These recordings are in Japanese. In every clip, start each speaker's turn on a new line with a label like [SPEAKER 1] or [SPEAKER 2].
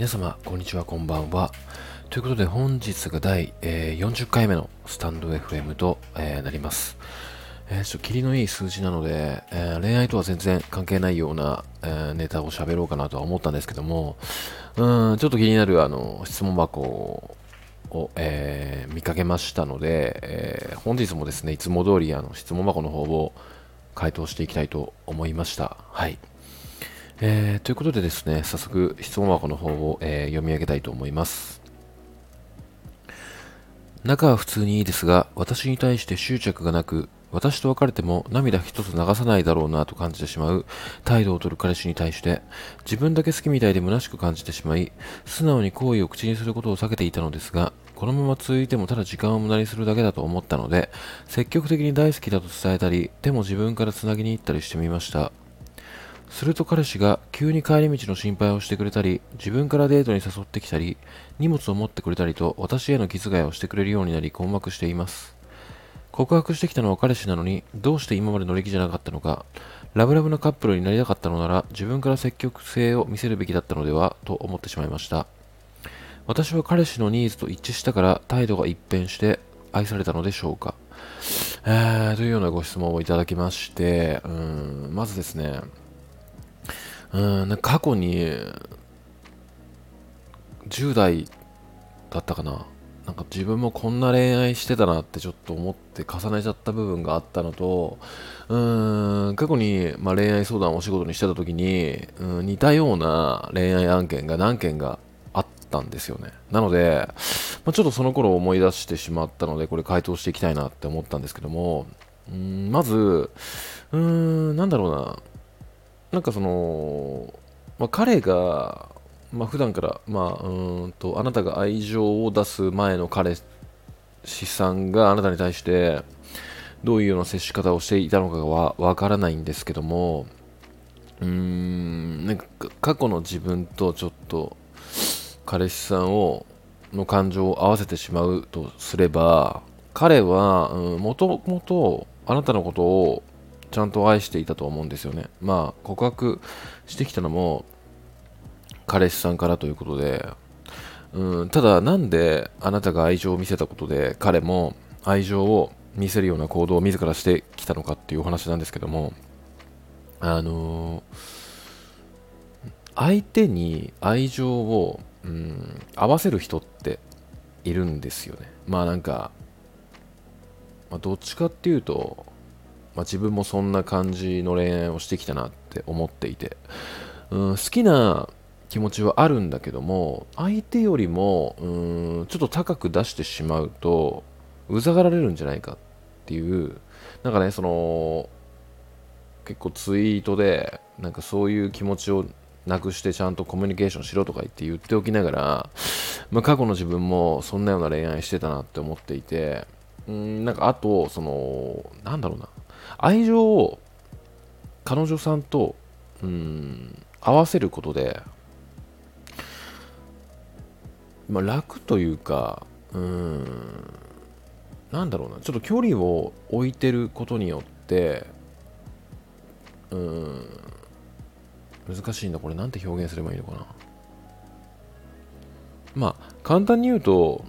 [SPEAKER 1] 皆様、こんにちは、こんばんは。ということで、本日が第、えー、40回目のスタンド FM と、えー、なります。えー、ちょっと霧のいい数字なので、えー、恋愛とは全然関係ないような、え、ネタを喋ろうかなとは思ったんですけども、うん、ちょっと気になるあの質問箱を、え、見かけましたので、え、本日もですね、いつも通りあの質問箱の方を回答していきたいと思いました。はい。えー、ということでですね、早速質問箱の方を、えー、読み上げたいと思います。仲は普通にいいですが、私に対して執着がなく、私と別れても涙一つ流さないだろうなと感じてしまう態度を取る彼氏に対して自分だけ好きみたいで虚しく感じてしまい素直に好意を口にすることを避けていたのですがこのまま続いてもただ時間を無駄にするだけだと思ったので積極的に大好きだと伝えたりでも自分からつなぎに行ったりしてみましたすると彼氏が急に帰り道の心配をしてくれたり、自分からデートに誘ってきたり、荷物を持ってくれたりと私への気遣いをしてくれるようになり困惑しています。告白してきたのは彼氏なのに、どうして今まで乗り気じゃなかったのか、ラブラブなカップルになりたかったのなら、自分から積極性を見せるべきだったのでは、と思ってしまいました。私は彼氏のニーズと一致したから態度が一変して愛されたのでしょうか。えー、というようなご質問をいただきまして、うん、まずですね、うん、なんか過去に、10代だったかな。なんか自分もこんな恋愛してたなってちょっと思って重ねちゃった部分があったのと、うーん、過去に、まあ、恋愛相談をお仕事にしてた時に、うん、似たような恋愛案件が何件かあったんですよね。なので、まあ、ちょっとその頃思い出してしまったので、これ回答していきたいなって思ったんですけども、うん、まず、うーん、なんだろうな、なんかその、まあ、彼が、まあ、普段から、まあ、うんと、あなたが愛情を出す前の彼氏さんがあなたに対して、どういうような接し方をしていたのかはわからないんですけども、うーん、なんか過去の自分とちょっと、彼氏さんを、の感情を合わせてしまうとすれば、彼は、もともとあなたのことをちゃんと愛していたと思うんですよね。まあ、告白してきたのも、彼氏さんからということで、うん、ただ、なんであなたが愛情を見せたことで、彼も愛情を見せるような行動を自らしてきたのかっていうお話なんですけども、あのー、相手に愛情を、うん、合わせる人っているんですよね。まあなんか、まあ、どっちかっていうと、まあ、自分もそんな感じの恋愛をしてきたなって思っていて、うん、好きな気持ちはあるんだけども相手よりもうんちょっと高く出してしまうとうざがられるんじゃないかっていうなんかねその結構ツイートでなんかそういう気持ちをなくしてちゃんとコミュニケーションしろとか言って言っておきながら、まあ、過去の自分もそんなような恋愛してたなって思っていてうんなんかあとそのなんだろうな。愛情を彼女さんとうん合わせることで、まあ、楽というかうんなんだろうな。ちょっと距離を置いてることによってうん難しいんだ。これなんて表現すればいいのかな。まあ簡単に言うと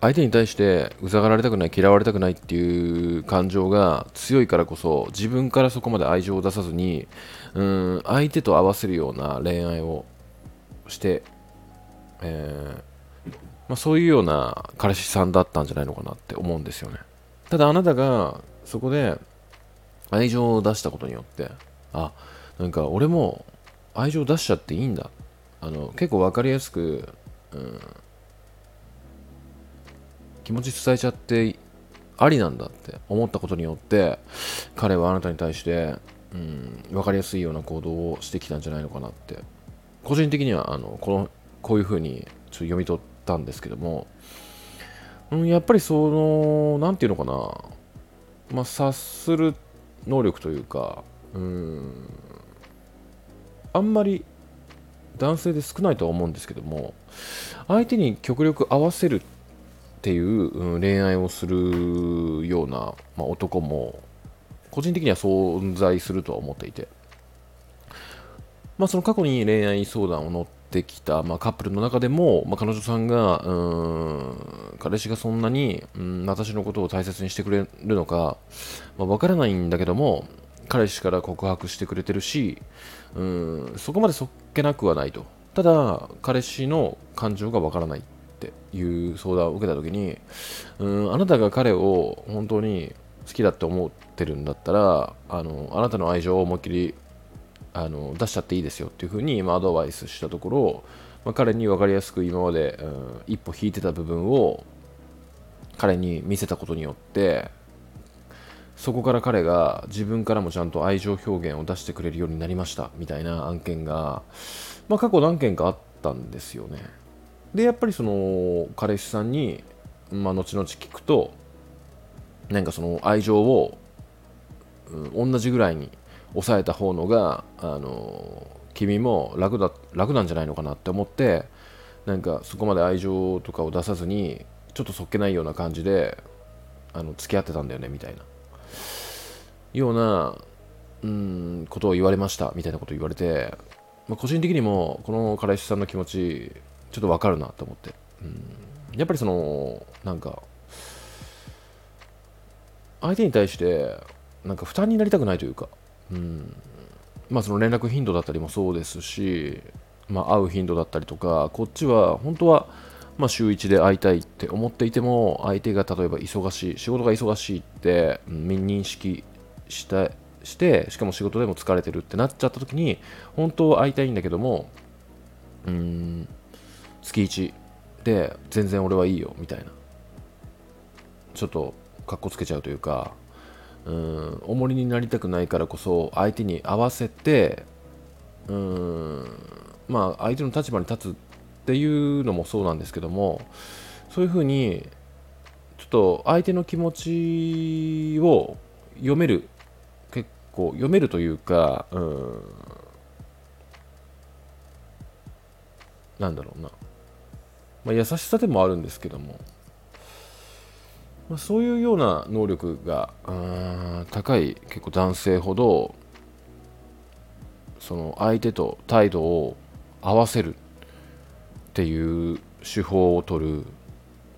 [SPEAKER 1] 相手に対してうざがられたくない嫌われたくないっていう感情が強いからこそ自分からそこまで愛情を出さずにうん相手と合わせるような恋愛をして、えーまあ、そういうような彼氏さんだったんじゃないのかなって思うんですよね。ただあなたがそこで愛情を出したことによってあなんか俺も愛情出しちゃっていいんだ。あの結構分かりやすく、うん気持ち伝えちゃってありなんだって思ったことによって彼はあなたに対して、うん、分かりやすいような行動をしてきたんじゃないのかなって。個人的にはあのこのこういうふうにちょっと読み取ったんですけども、うん、やっぱりその何て言うのかな、まあ、察する能力というかうんあんまり男性で少ないとは思うんですけども相手に極力合わせるってっていう、恋愛をするような、まあ、男も個人的には存在するとは思っていて。まあ、その過去に恋愛相談を乗ってきた、まあ、カップルの中でも、まあ、彼女さんがうん彼氏がそんなに、うん、私のことを大切にしてくれるのか、まあ、分からないんだけども彼氏から告白してくれてるしうんそこまでそっけなくはないと。ただ彼氏の感情が分からない。っていう相談を受けた時にうんあなたが彼を本当に好きだって思ってるんだったらあのあなたの愛情を思いっきりあの出しちゃっていいですよっていうふうに今アドバイスしたところ、まあ、彼に分かりやすく今まで、うん、一歩引いてた部分を彼に見せたことによってそこから彼が自分からもちゃんと愛情表現を出してくれるようになりましたみたいな案件が、まあ、過去何件かあったんですよね。でやっぱりその彼氏さんに、まあ、後々聞くとなんかその愛情を、うん、同じぐらいに抑えた方のが、あの君も楽だ楽なんじゃないのかなって思ってなんかそこまで愛情とかを出さずにちょっとそっけないような感じであの付き合ってたんだよねみたいな。ようなうんことを言われましたみたいなことを言われて、まあ、個人的にもこの彼氏さんの気持ちちょっとわかるなと思って。うん。やっぱりそのなんか相手に対してなんか負担になりたくないというか。うん。まあ、その連絡頻度だったりもそうですし、まあ、会う頻度だったりとかこっちは本当はまあ週1で会いたいって思っていても相手が例えば忙しい仕事が忙しいって、うん、認識したしてしかも仕事でも疲れてるってなっちゃった時に本当は会いたいんだけどもうん月1で全然俺はいいよみたいな。ちょっとかっこつけちゃうというかうん重りになりたくないからこそ相手に合わせてうんまあ相手の立場に立つっていうのもそうなんですけどもそういうふうにちょっと相手の気持ちを読める結構読めるというかうんなんだろうな、まあ、優しさでもあるんですけども。まあ、そういうような能力が高い結構男性ほどその相手と態度を合わせるっていう手法を取る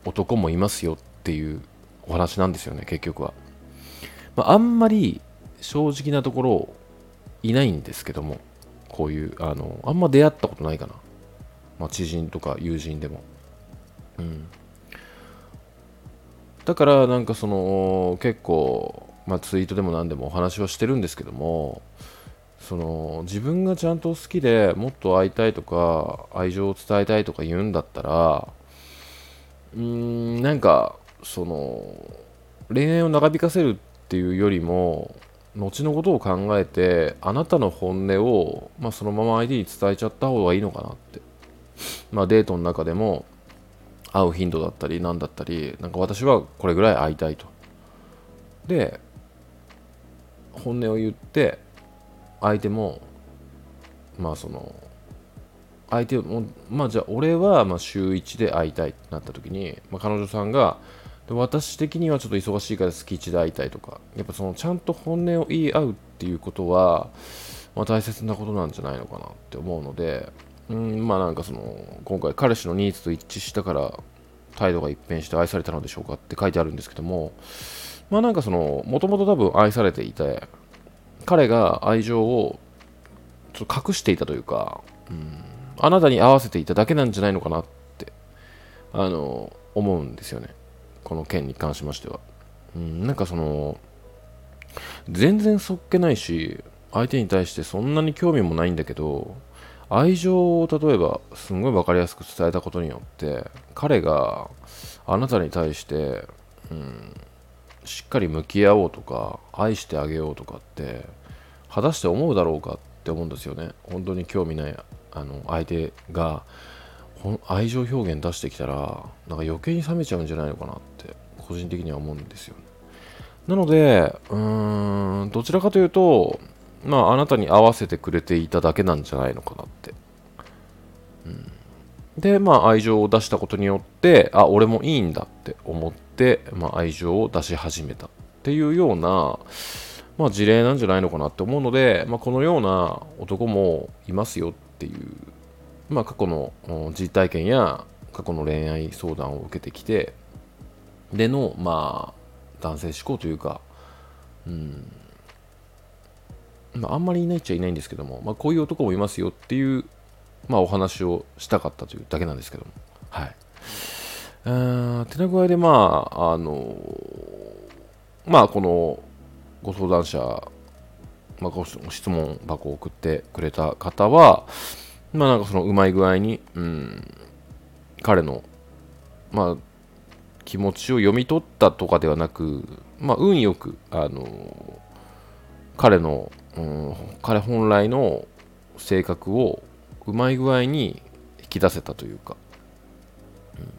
[SPEAKER 1] 男もいますよっていうお話なんですよね結局は、まあ、あんまり正直なところいないんですけどもこういうあのあんま出会ったことないかな、まあ、知人とか友人でも。うん。だからなんかその結構、まあ、ツイートでも何でもお話はしてるんですけどもその自分がちゃんと好きでもっと会いたいとか愛情を伝えたいとか言うんだったらうーんなんかその恋愛を長引かせるっていうよりも後のことを考えてあなたの本音を、まあ、そのまま相手に伝えちゃった方がいいのかなって、まあ、デートの中でも会う頻度だったり何だったりなんか私はこれぐらい会いたいと。で本音を言って相手もまあその相手もまあじゃあ俺はま週1で会いたいってなった時に、まあ、彼女さんがで私的にはちょっと忙しいから月1で会いたいとかやっぱそのちゃんと本音を言い合うっていうことは、まあ、大切なことなんじゃないのかなって思うのでうんまあなんかその今回彼氏のニーズと一致したから態度が一変して愛されたのでしょうかって書いてあるんですけどもまあなんかそのもともと多分愛されていて彼が愛情をちょっと隠していたというか、うん、あなたに合わせていただけなんじゃないのかなってあの思うんですよね。この件に関しましては、うん、なんかその全然そっけないし相手に対してそんなに興味もないんだけど愛情を例えばすんごい分かりやすく伝えたことによって彼があなたに対して、うん、しっかり向き合おうとか愛してあげようとかって果たして思うだろうかって思うんですよね。本当に興味ないあの相手が愛情表現出してきたらなんか余計に冷めちゃうんじゃないのかなって個人的には思うんですよ、ね、なのでうーんどちらかというとまあ、あなたに合わせてくれていただけなんじゃないのかなって。うん、で、まあ、愛情を出したことによって、あ、俺もいいんだって思って、まあ、愛情を出し始めたっていうような、まあ、事例なんじゃないのかなって思うので、まあ、このような男もいますよっていう、まあ、過去の実体験や過去の恋愛相談を受けてきてでの、まあ、男性思考というか、うんまあ、あんまりいないっちゃいないんですけども、まあ、こういう男もいますよっていう、まあ、お話をしたかったというだけなんですけども。はい。うん手な具合で、まあ、あの、まあ、このご相談者、まあ、ご質問箱を送ってくれた方は、まあ、なんかそのうまい具合に、うん、彼の、まあ、気持ちを読み取ったとかではなく、まあ、運よく、あの、彼の、うん、彼本来の性格をうまい具合に引き出せたというか、うん、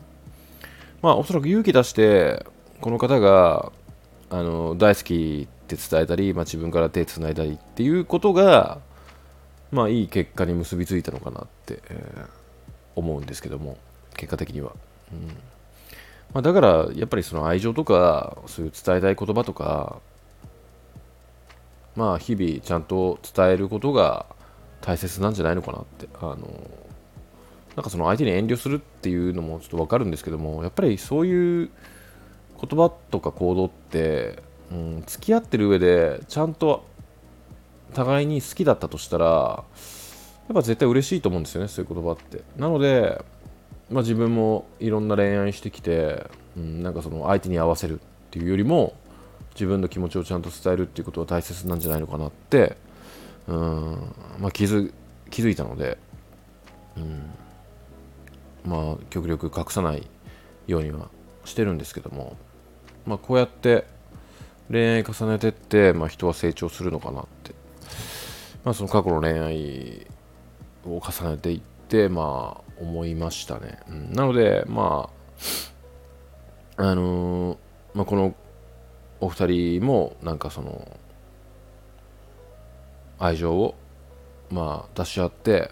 [SPEAKER 1] まあ、おそらく勇気出して、この方が、あの、大好きって伝えたり、まあ、自分から手つないだりっていうことが、まあ、いい結果に結びついたのかなって、えー、思うんですけども、結果的には。うん。まあ、だから、やっぱりその愛情とか、そういう伝えたい言葉とか、まあ、日々ちゃんと伝えることが大切なんじゃないのかなって。あのなんかその相手に遠慮するっていうのもちょっとわかるんですけども、やっぱりそういう言葉とか行動って、うん、付き合ってる上でちゃんと互いに好きだったとしたらやっぱ絶対嬉しいと思うんですよねそういう言葉ってなので、まあ、自分もいろんな恋愛してきて、うん、なんかその相手に合わせるっていうよりも自分の気持ちをちゃんと伝えるっていうことは大切なんじゃないのかなってうん、まあ、気づ気づいたので、うん、まあ極力隠さないようにはしてるんですけども、まあ、こうやって恋愛重ねてって、まあ、人は成長するのかなって、まあ、その過去の恋愛を重ねていって、まあ、思いましたね。うん、なので、まあ、あのー、まあ、このお二人も、なんかその、愛情を、まあ、出し合って、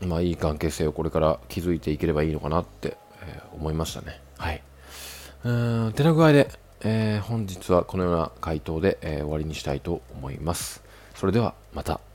[SPEAKER 1] まあ、いい関係性をこれから築いていければいいのかなって、えー、思いましたね。はい。うん、てな具合で、えー、本日はこのような回答で、えー、終わりにしたいと思います。それではまた。